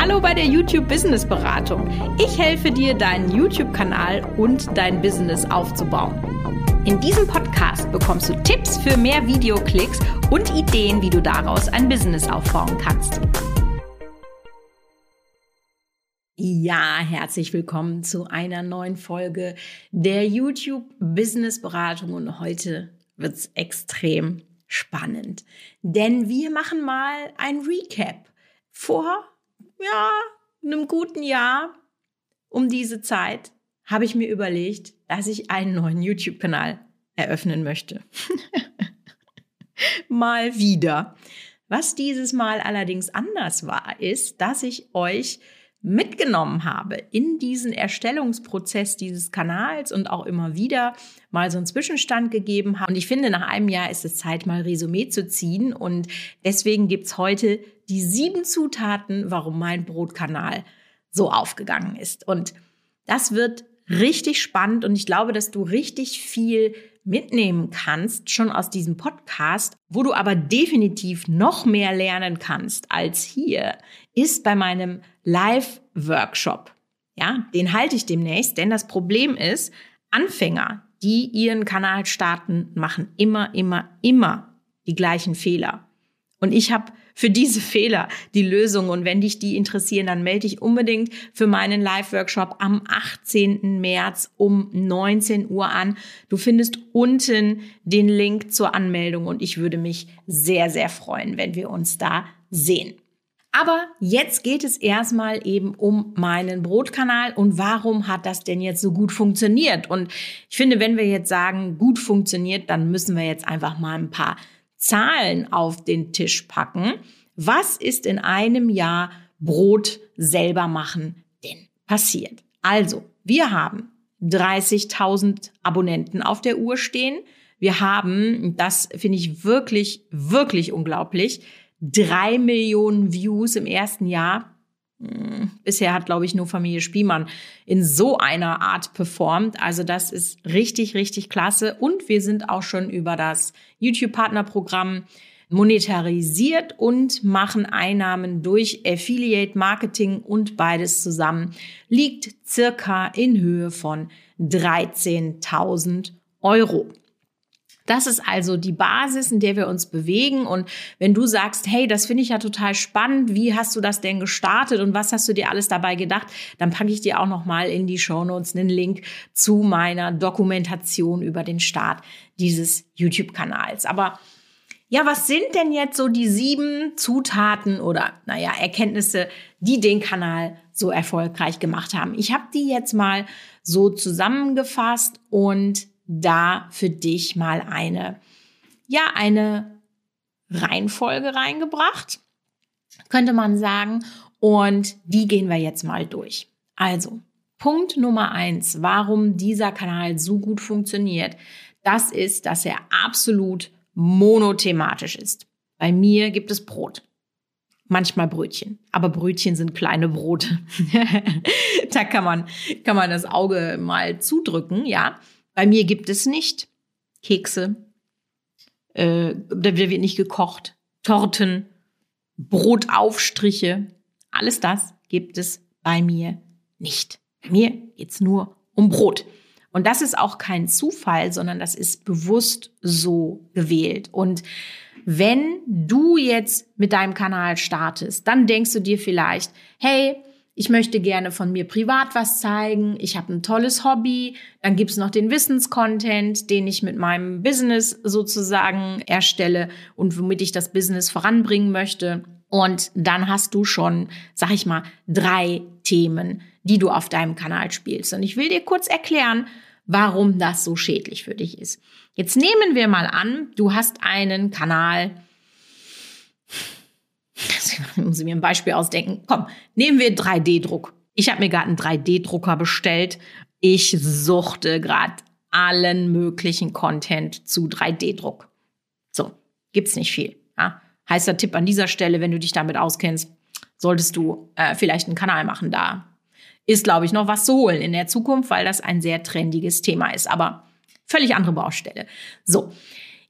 Hallo bei der YouTube Business Beratung. Ich helfe dir, deinen YouTube-Kanal und dein Business aufzubauen. In diesem Podcast bekommst du Tipps für mehr Videoklicks und Ideen, wie du daraus ein Business aufbauen kannst. Ja, herzlich willkommen zu einer neuen Folge der YouTube Business Beratung und heute wird's extrem spannend, denn wir machen mal ein Recap vor ja, einem guten Jahr um diese Zeit habe ich mir überlegt, dass ich einen neuen YouTube-Kanal eröffnen möchte. mal wieder. Was dieses Mal allerdings anders war, ist, dass ich euch mitgenommen habe in diesen Erstellungsprozess dieses Kanals und auch immer wieder mal so einen Zwischenstand gegeben habe. Und ich finde, nach einem Jahr ist es Zeit, mal Resümee zu ziehen. Und deswegen gibt's heute die sieben Zutaten, warum mein Brotkanal so aufgegangen ist. Und das wird richtig spannend und ich glaube, dass du richtig viel mitnehmen kannst, schon aus diesem Podcast, wo du aber definitiv noch mehr lernen kannst als hier, ist bei meinem Live-Workshop. Ja, den halte ich demnächst, denn das Problem ist, Anfänger, die ihren Kanal starten, machen immer, immer, immer die gleichen Fehler. Und ich habe für diese Fehler die Lösung. Und wenn dich die interessieren, dann melde dich unbedingt für meinen Live-Workshop am 18. März um 19 Uhr an. Du findest unten den Link zur Anmeldung und ich würde mich sehr, sehr freuen, wenn wir uns da sehen. Aber jetzt geht es erstmal eben um meinen Brotkanal und warum hat das denn jetzt so gut funktioniert? Und ich finde, wenn wir jetzt sagen, gut funktioniert, dann müssen wir jetzt einfach mal ein paar Zahlen auf den Tisch packen. Was ist in einem Jahr Brot selber machen denn passiert? Also, wir haben 30.000 Abonnenten auf der Uhr stehen. Wir haben, das finde ich wirklich, wirklich unglaublich, drei Millionen Views im ersten Jahr. Bisher hat, glaube ich, nur Familie Spielmann in so einer Art performt. Also das ist richtig, richtig klasse. Und wir sind auch schon über das YouTube-Partnerprogramm monetarisiert und machen Einnahmen durch Affiliate Marketing und beides zusammen liegt circa in Höhe von 13.000 Euro. Das ist also die Basis, in der wir uns bewegen. Und wenn du sagst, hey, das finde ich ja total spannend, wie hast du das denn gestartet und was hast du dir alles dabei gedacht, dann packe ich dir auch noch mal in die Show Notes einen Link zu meiner Dokumentation über den Start dieses YouTube-Kanals. Aber ja, was sind denn jetzt so die sieben Zutaten oder, naja, Erkenntnisse, die den Kanal so erfolgreich gemacht haben? Ich habe die jetzt mal so zusammengefasst und da für dich mal eine, ja, eine Reihenfolge reingebracht, könnte man sagen. Und die gehen wir jetzt mal durch. Also, Punkt Nummer eins, warum dieser Kanal so gut funktioniert, das ist, dass er absolut monothematisch ist. Bei mir gibt es Brot. Manchmal Brötchen, aber Brötchen sind kleine Brote. da kann man, kann man das Auge mal zudrücken, ja. Bei mir gibt es nicht Kekse, äh, da wird nicht gekocht, Torten, Brotaufstriche, alles das gibt es bei mir nicht. Bei mir geht's nur um Brot. Und das ist auch kein Zufall, sondern das ist bewusst so gewählt. Und wenn du jetzt mit deinem Kanal startest, dann denkst du dir vielleicht, hey, ich möchte gerne von mir privat was zeigen, ich habe ein tolles Hobby, dann gibt's noch den Wissenscontent, den ich mit meinem Business sozusagen erstelle und womit ich das Business voranbringen möchte. Und dann hast du schon, sag ich mal, drei Themen, die du auf deinem Kanal spielst. Und ich will dir kurz erklären, warum das so schädlich für dich ist. Jetzt nehmen wir mal an, du hast einen Kanal, ich muss mir ein Beispiel ausdenken. Komm, nehmen wir 3D-Druck. Ich habe mir gerade einen 3D-Drucker bestellt. Ich suchte gerade allen möglichen Content zu 3D-Druck. So, gibt's nicht viel. Ja? Heißer Tipp an dieser Stelle, wenn du dich damit auskennst, solltest du äh, vielleicht einen Kanal machen. Da ist, glaube ich, noch was zu holen in der Zukunft, weil das ein sehr trendiges Thema ist. Aber völlig andere Baustelle. So,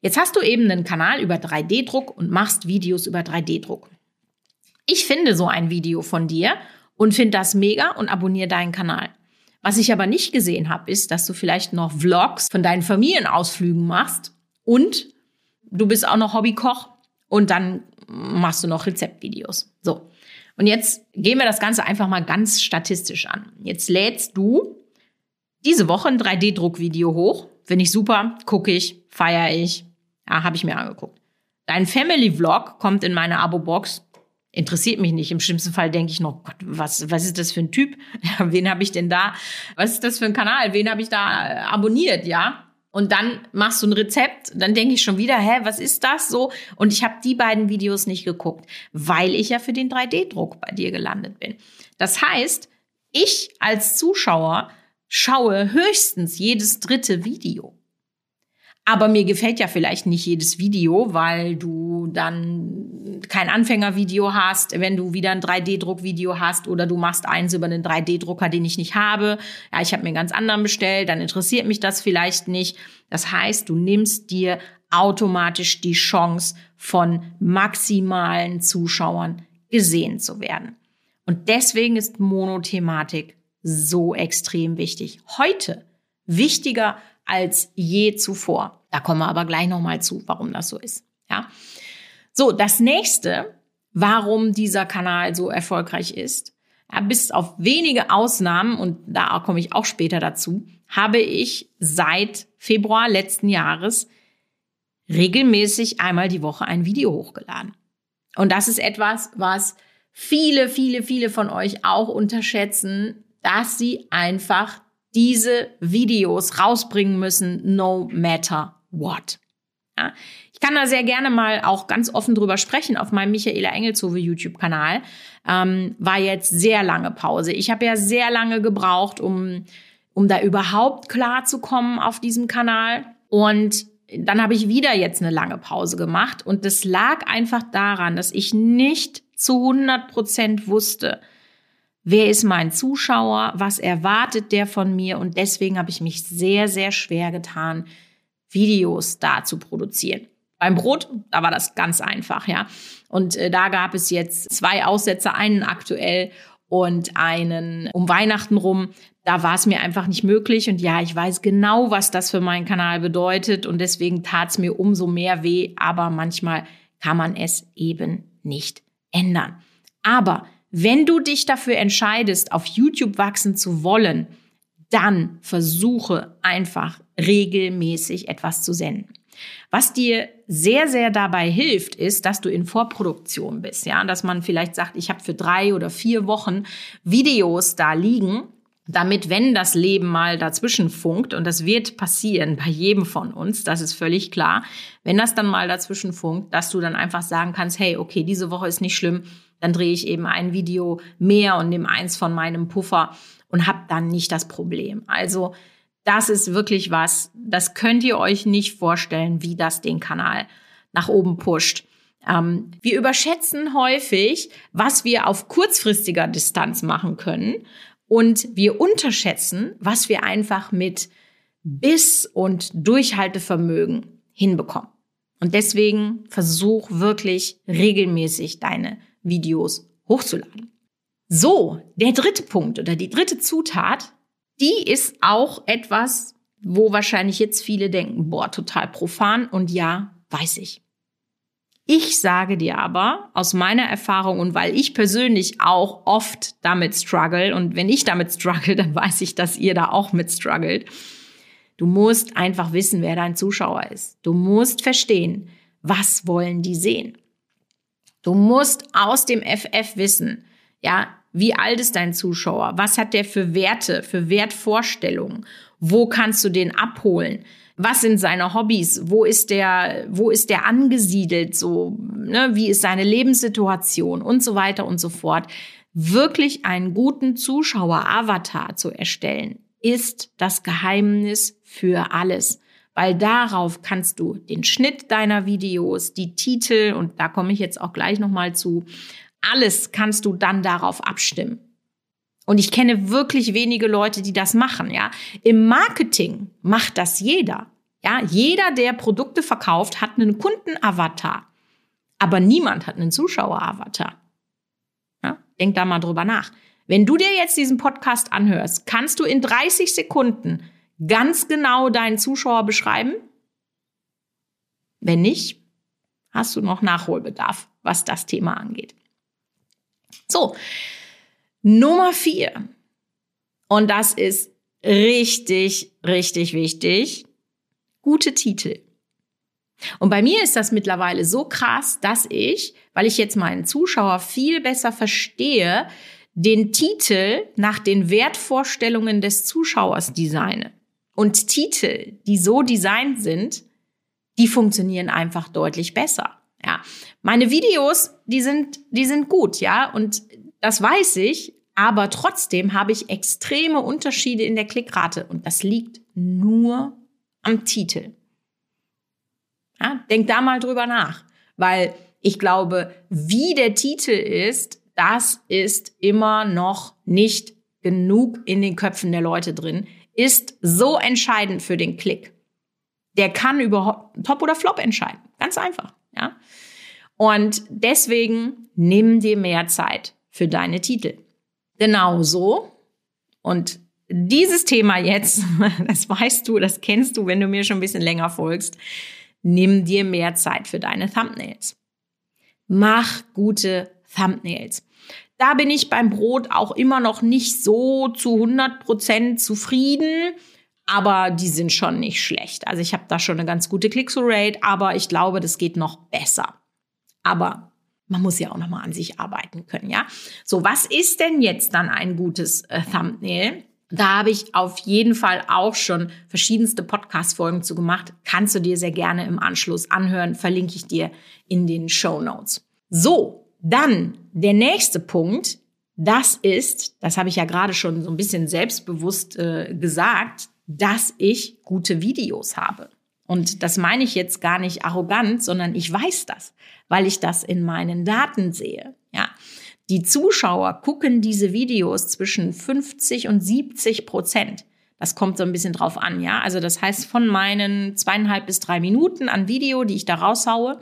jetzt hast du eben einen Kanal über 3D-Druck und machst Videos über 3D-Druck. Ich finde so ein Video von dir und finde das mega und abonniere deinen Kanal. Was ich aber nicht gesehen habe, ist, dass du vielleicht noch Vlogs von deinen Familienausflügen machst und du bist auch noch Hobbykoch und dann machst du noch Rezeptvideos. So. Und jetzt gehen wir das Ganze einfach mal ganz statistisch an. Jetzt lädst du diese Woche ein 3D-Druckvideo hoch. Finde ich super, gucke ich, feiere ich. Ja, habe ich mir angeguckt. Dein Family-Vlog kommt in meine Abo-Box. Interessiert mich nicht. Im schlimmsten Fall denke ich noch, Gott, was, was ist das für ein Typ? Ja, wen habe ich denn da? Was ist das für ein Kanal? Wen habe ich da äh, abonniert? Ja, und dann machst du ein Rezept, dann denke ich schon wieder, hä, was ist das so? Und ich habe die beiden Videos nicht geguckt, weil ich ja für den 3D-Druck bei dir gelandet bin. Das heißt, ich als Zuschauer schaue höchstens jedes dritte Video. Aber mir gefällt ja vielleicht nicht jedes Video, weil du dann kein Anfängervideo hast, wenn du wieder ein 3D-Druckvideo hast oder du machst eins über einen 3D-Drucker, den ich nicht habe. Ja, ich habe mir einen ganz anderen bestellt, dann interessiert mich das vielleicht nicht. Das heißt, du nimmst dir automatisch die Chance von maximalen Zuschauern gesehen zu werden. Und deswegen ist Monothematik so extrem wichtig. Heute wichtiger als je zuvor. Da kommen wir aber gleich nochmal zu, warum das so ist. Ja. So, das nächste, warum dieser Kanal so erfolgreich ist, ja, bis auf wenige Ausnahmen, und da komme ich auch später dazu, habe ich seit Februar letzten Jahres regelmäßig einmal die Woche ein Video hochgeladen. Und das ist etwas, was viele, viele, viele von euch auch unterschätzen, dass sie einfach diese Videos rausbringen müssen, no matter what. Ja, ich kann da sehr gerne mal auch ganz offen drüber sprechen auf meinem Michaela Engelshove YouTube-Kanal. Ähm, war jetzt sehr lange Pause. Ich habe ja sehr lange gebraucht, um, um da überhaupt klar zu kommen auf diesem Kanal. Und dann habe ich wieder jetzt eine lange Pause gemacht. Und das lag einfach daran, dass ich nicht zu 100 Prozent wusste, wer ist mein Zuschauer, was erwartet der von mir. Und deswegen habe ich mich sehr, sehr schwer getan, Videos da zu produzieren. Beim Brot, da war das ganz einfach, ja. Und äh, da gab es jetzt zwei Aussätze, einen aktuell und einen um Weihnachten rum. Da war es mir einfach nicht möglich. Und ja, ich weiß genau, was das für meinen Kanal bedeutet. Und deswegen tat es mir umso mehr weh. Aber manchmal kann man es eben nicht ändern. Aber wenn du dich dafür entscheidest, auf YouTube wachsen zu wollen, dann versuche einfach regelmäßig etwas zu senden. Was dir sehr, sehr dabei hilft, ist, dass du in Vorproduktion bist, ja, dass man vielleicht sagt, ich habe für drei oder vier Wochen Videos da liegen, damit, wenn das Leben mal dazwischen funkt, und das wird passieren bei jedem von uns, das ist völlig klar, wenn das dann mal dazwischen funkt, dass du dann einfach sagen kannst, hey, okay, diese Woche ist nicht schlimm, dann drehe ich eben ein Video mehr und nehme eins von meinem Puffer und habt dann nicht das Problem. Also das ist wirklich was, das könnt ihr euch nicht vorstellen, wie das den Kanal nach oben pusht. Ähm, wir überschätzen häufig, was wir auf kurzfristiger Distanz machen können und wir unterschätzen, was wir einfach mit Biss und Durchhaltevermögen hinbekommen. Und deswegen versuch wirklich regelmäßig deine Videos hochzuladen. So, der dritte Punkt oder die dritte Zutat, die ist auch etwas, wo wahrscheinlich jetzt viele denken, boah, total profan und ja, weiß ich. Ich sage dir aber aus meiner Erfahrung und weil ich persönlich auch oft damit struggle und wenn ich damit struggle, dann weiß ich, dass ihr da auch mit struggelt. Du musst einfach wissen, wer dein Zuschauer ist. Du musst verstehen, was wollen die sehen. Du musst aus dem FF wissen, ja, wie alt ist dein Zuschauer? Was hat der für Werte, für Wertvorstellungen? Wo kannst du den abholen? Was sind seine Hobbys? Wo ist der, wo ist der angesiedelt? So, ne? Wie ist seine Lebenssituation und so weiter und so fort? Wirklich einen guten Zuschauer-Avatar zu erstellen, ist das Geheimnis für alles weil darauf kannst du den Schnitt deiner Videos, die Titel und da komme ich jetzt auch gleich noch mal zu, alles kannst du dann darauf abstimmen. Und ich kenne wirklich wenige Leute, die das machen, ja. Im Marketing macht das jeder. Ja, jeder, der Produkte verkauft, hat einen Kundenavatar. Aber niemand hat einen Zuschaueravatar. Ja? Denk da mal drüber nach. Wenn du dir jetzt diesen Podcast anhörst, kannst du in 30 Sekunden ganz genau deinen Zuschauer beschreiben? Wenn nicht, hast du noch Nachholbedarf, was das Thema angeht. So, Nummer vier. Und das ist richtig, richtig wichtig. Gute Titel. Und bei mir ist das mittlerweile so krass, dass ich, weil ich jetzt meinen Zuschauer viel besser verstehe, den Titel nach den Wertvorstellungen des Zuschauers designe. Und Titel, die so designt sind, die funktionieren einfach deutlich besser. Meine Videos, die sind, die sind gut, ja, und das weiß ich, aber trotzdem habe ich extreme Unterschiede in der Klickrate und das liegt nur am Titel. Ja, denk da mal drüber nach, weil ich glaube, wie der Titel ist, das ist immer noch nicht genug in den Köpfen der Leute drin, ist so entscheidend für den Klick. Der kann überhaupt Top oder Flop entscheiden. Ganz einfach, ja. Und deswegen nimm dir mehr Zeit für deine Titel. Genauso. Und dieses Thema jetzt, das weißt du, das kennst du, wenn du mir schon ein bisschen länger folgst, nimm dir mehr Zeit für deine Thumbnails. Mach gute Thumbnails. Da bin ich beim Brot auch immer noch nicht so zu 100 Prozent zufrieden, aber die sind schon nicht schlecht. Also ich habe da schon eine ganz gute Click-through-Rate, aber ich glaube, das geht noch besser. Aber man muss ja auch noch mal an sich arbeiten können, ja? So, was ist denn jetzt dann ein gutes äh, Thumbnail? Da habe ich auf jeden Fall auch schon verschiedenste Podcast-Folgen zu gemacht. Kannst du dir sehr gerne im Anschluss anhören, verlinke ich dir in den Show Notes. So, dann der nächste Punkt, das ist, das habe ich ja gerade schon so ein bisschen selbstbewusst äh, gesagt, dass ich gute Videos habe. Und das meine ich jetzt gar nicht arrogant, sondern ich weiß das, weil ich das in meinen Daten sehe. Ja. Die Zuschauer gucken diese Videos zwischen 50 und 70 Prozent. Das kommt so ein bisschen drauf an, ja. Also das heißt, von meinen zweieinhalb bis drei Minuten an Video, die ich da raushaue,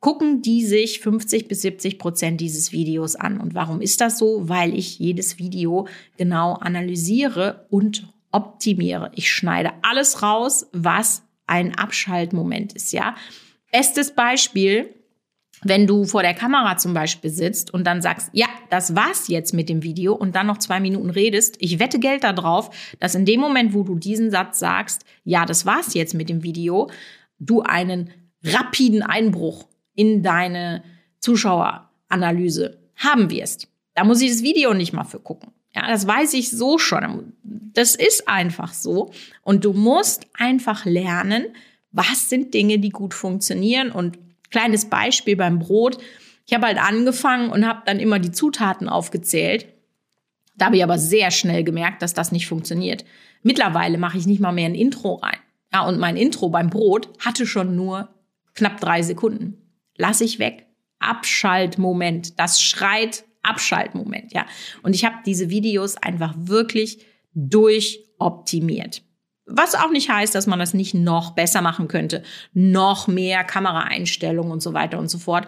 gucken die sich 50 bis 70 Prozent dieses Videos an. Und warum ist das so? Weil ich jedes Video genau analysiere und optimiere. Ich schneide alles raus, was ein Abschaltmoment ist, ja. Bestes Beispiel, wenn du vor der Kamera zum Beispiel sitzt und dann sagst, ja, das war's jetzt mit dem Video und dann noch zwei Minuten redest, ich wette Geld darauf, dass in dem Moment, wo du diesen Satz sagst, ja, das war's jetzt mit dem Video, du einen rapiden Einbruch in deine Zuschaueranalyse haben wirst. Da muss ich das Video nicht mal für gucken. Ja, das weiß ich so schon. Das ist einfach so. Und du musst einfach lernen, was sind Dinge, die gut funktionieren. Und kleines Beispiel beim Brot. Ich habe halt angefangen und habe dann immer die Zutaten aufgezählt. Da habe ich aber sehr schnell gemerkt, dass das nicht funktioniert. Mittlerweile mache ich nicht mal mehr ein Intro rein. Ja, und mein Intro beim Brot hatte schon nur knapp drei Sekunden lasse ich weg. Abschaltmoment. Das schreit Abschaltmoment, ja. Und ich habe diese Videos einfach wirklich durchoptimiert. Was auch nicht heißt, dass man das nicht noch besser machen könnte. Noch mehr Kameraeinstellungen und so weiter und so fort.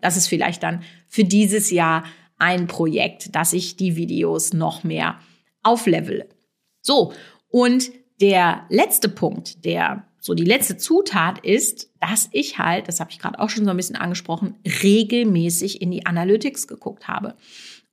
Das ist vielleicht dann für dieses Jahr ein Projekt, dass ich die Videos noch mehr auflevele. So. Und der letzte Punkt, der so die letzte Zutat ist, dass ich halt, das habe ich gerade auch schon so ein bisschen angesprochen, regelmäßig in die Analytics geguckt habe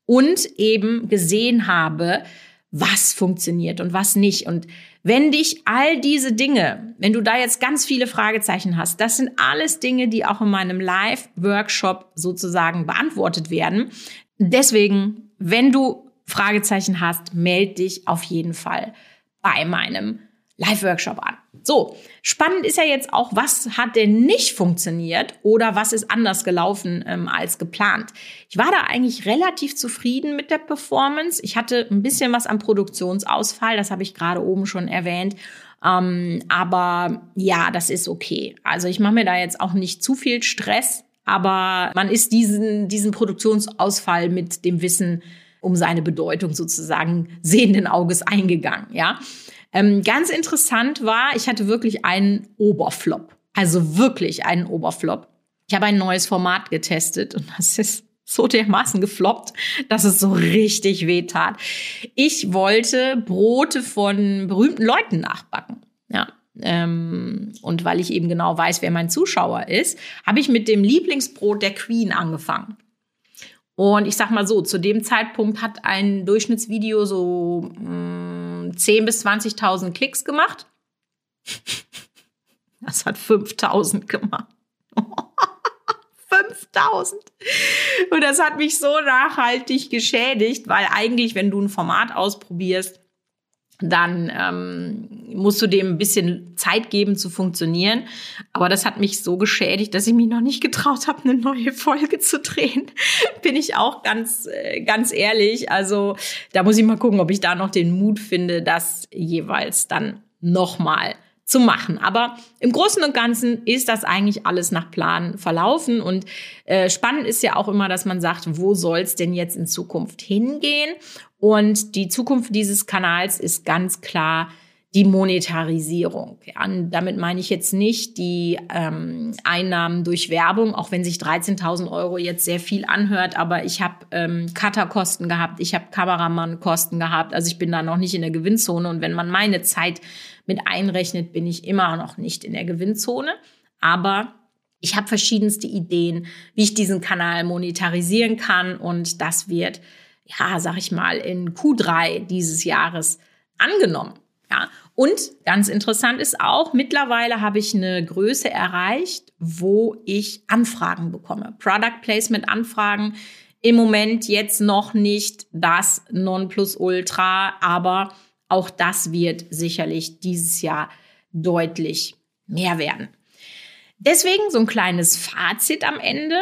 und eben gesehen habe, was funktioniert und was nicht. Und wenn dich all diese Dinge, wenn du da jetzt ganz viele Fragezeichen hast, das sind alles Dinge, die auch in meinem Live-Workshop sozusagen beantwortet werden. Deswegen, wenn du Fragezeichen hast, melde dich auf jeden Fall bei meinem Live-Workshop an. So, spannend ist ja jetzt auch, was hat denn nicht funktioniert oder was ist anders gelaufen ähm, als geplant. Ich war da eigentlich relativ zufrieden mit der Performance. Ich hatte ein bisschen was am Produktionsausfall, das habe ich gerade oben schon erwähnt. Ähm, aber ja, das ist okay. Also ich mache mir da jetzt auch nicht zu viel Stress, aber man ist diesen, diesen Produktionsausfall mit dem Wissen um seine Bedeutung sozusagen sehenden Auges eingegangen, ja. Ähm, ganz interessant war, ich hatte wirklich einen Oberflop. Also wirklich einen Oberflop. Ich habe ein neues Format getestet und das ist so dermaßen gefloppt, dass es so richtig weh tat. Ich wollte Brote von berühmten Leuten nachbacken. Ja. Ähm, und weil ich eben genau weiß, wer mein Zuschauer ist, habe ich mit dem Lieblingsbrot der Queen angefangen. Und ich sag mal so, zu dem Zeitpunkt hat ein Durchschnittsvideo so mh, 10.000 bis 20.000 Klicks gemacht. Das hat 5.000 gemacht. 5000. Und das hat mich so nachhaltig geschädigt, weil eigentlich, wenn du ein Format ausprobierst, dann ähm, musst du dem ein bisschen Zeit geben zu funktionieren. Aber das hat mich so geschädigt, dass ich mich noch nicht getraut habe, eine neue Folge zu drehen. Bin ich auch ganz, äh, ganz ehrlich. Also da muss ich mal gucken, ob ich da noch den Mut finde, das jeweils dann nochmal zu machen. Aber im Großen und Ganzen ist das eigentlich alles nach Plan verlaufen. Und äh, spannend ist ja auch immer, dass man sagt, wo soll es denn jetzt in Zukunft hingehen? Und die Zukunft dieses Kanals ist ganz klar die Monetarisierung. Ja, damit meine ich jetzt nicht die ähm, Einnahmen durch Werbung, auch wenn sich 13.000 Euro jetzt sehr viel anhört, aber ich habe ähm, Cutterkosten gehabt, ich habe Kameramannkosten gehabt, also ich bin da noch nicht in der Gewinnzone und wenn man meine Zeit mit einrechnet, bin ich immer noch nicht in der Gewinnzone, aber ich habe verschiedenste Ideen, wie ich diesen Kanal monetarisieren kann und das wird, ja, sag ich mal, in Q3 dieses Jahres angenommen. Ja, und ganz interessant ist auch, mittlerweile habe ich eine Größe erreicht, wo ich Anfragen bekomme. Product Placement Anfragen. Im Moment jetzt noch nicht das Nonplusultra, aber auch das wird sicherlich dieses Jahr deutlich mehr werden. Deswegen so ein kleines Fazit am Ende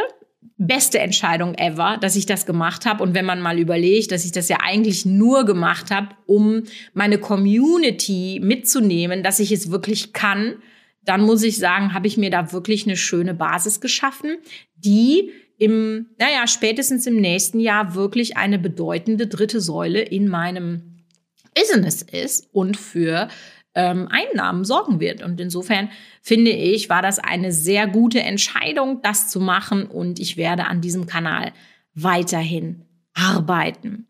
beste Entscheidung ever, dass ich das gemacht habe. Und wenn man mal überlegt, dass ich das ja eigentlich nur gemacht habe, um meine Community mitzunehmen, dass ich es wirklich kann, dann muss ich sagen, habe ich mir da wirklich eine schöne Basis geschaffen, die im, naja, spätestens im nächsten Jahr wirklich eine bedeutende dritte Säule in meinem Business ist und für ähm, Einnahmen sorgen wird. Und insofern finde ich, war das eine sehr gute Entscheidung, das zu machen. Und ich werde an diesem Kanal weiterhin arbeiten.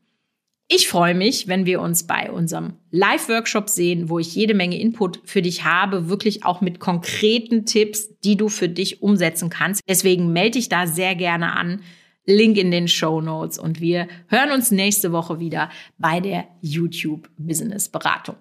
Ich freue mich, wenn wir uns bei unserem Live-Workshop sehen, wo ich jede Menge Input für dich habe, wirklich auch mit konkreten Tipps, die du für dich umsetzen kannst. Deswegen melde dich da sehr gerne an. Link in den Show Notes und wir hören uns nächste Woche wieder bei der YouTube Business Beratung.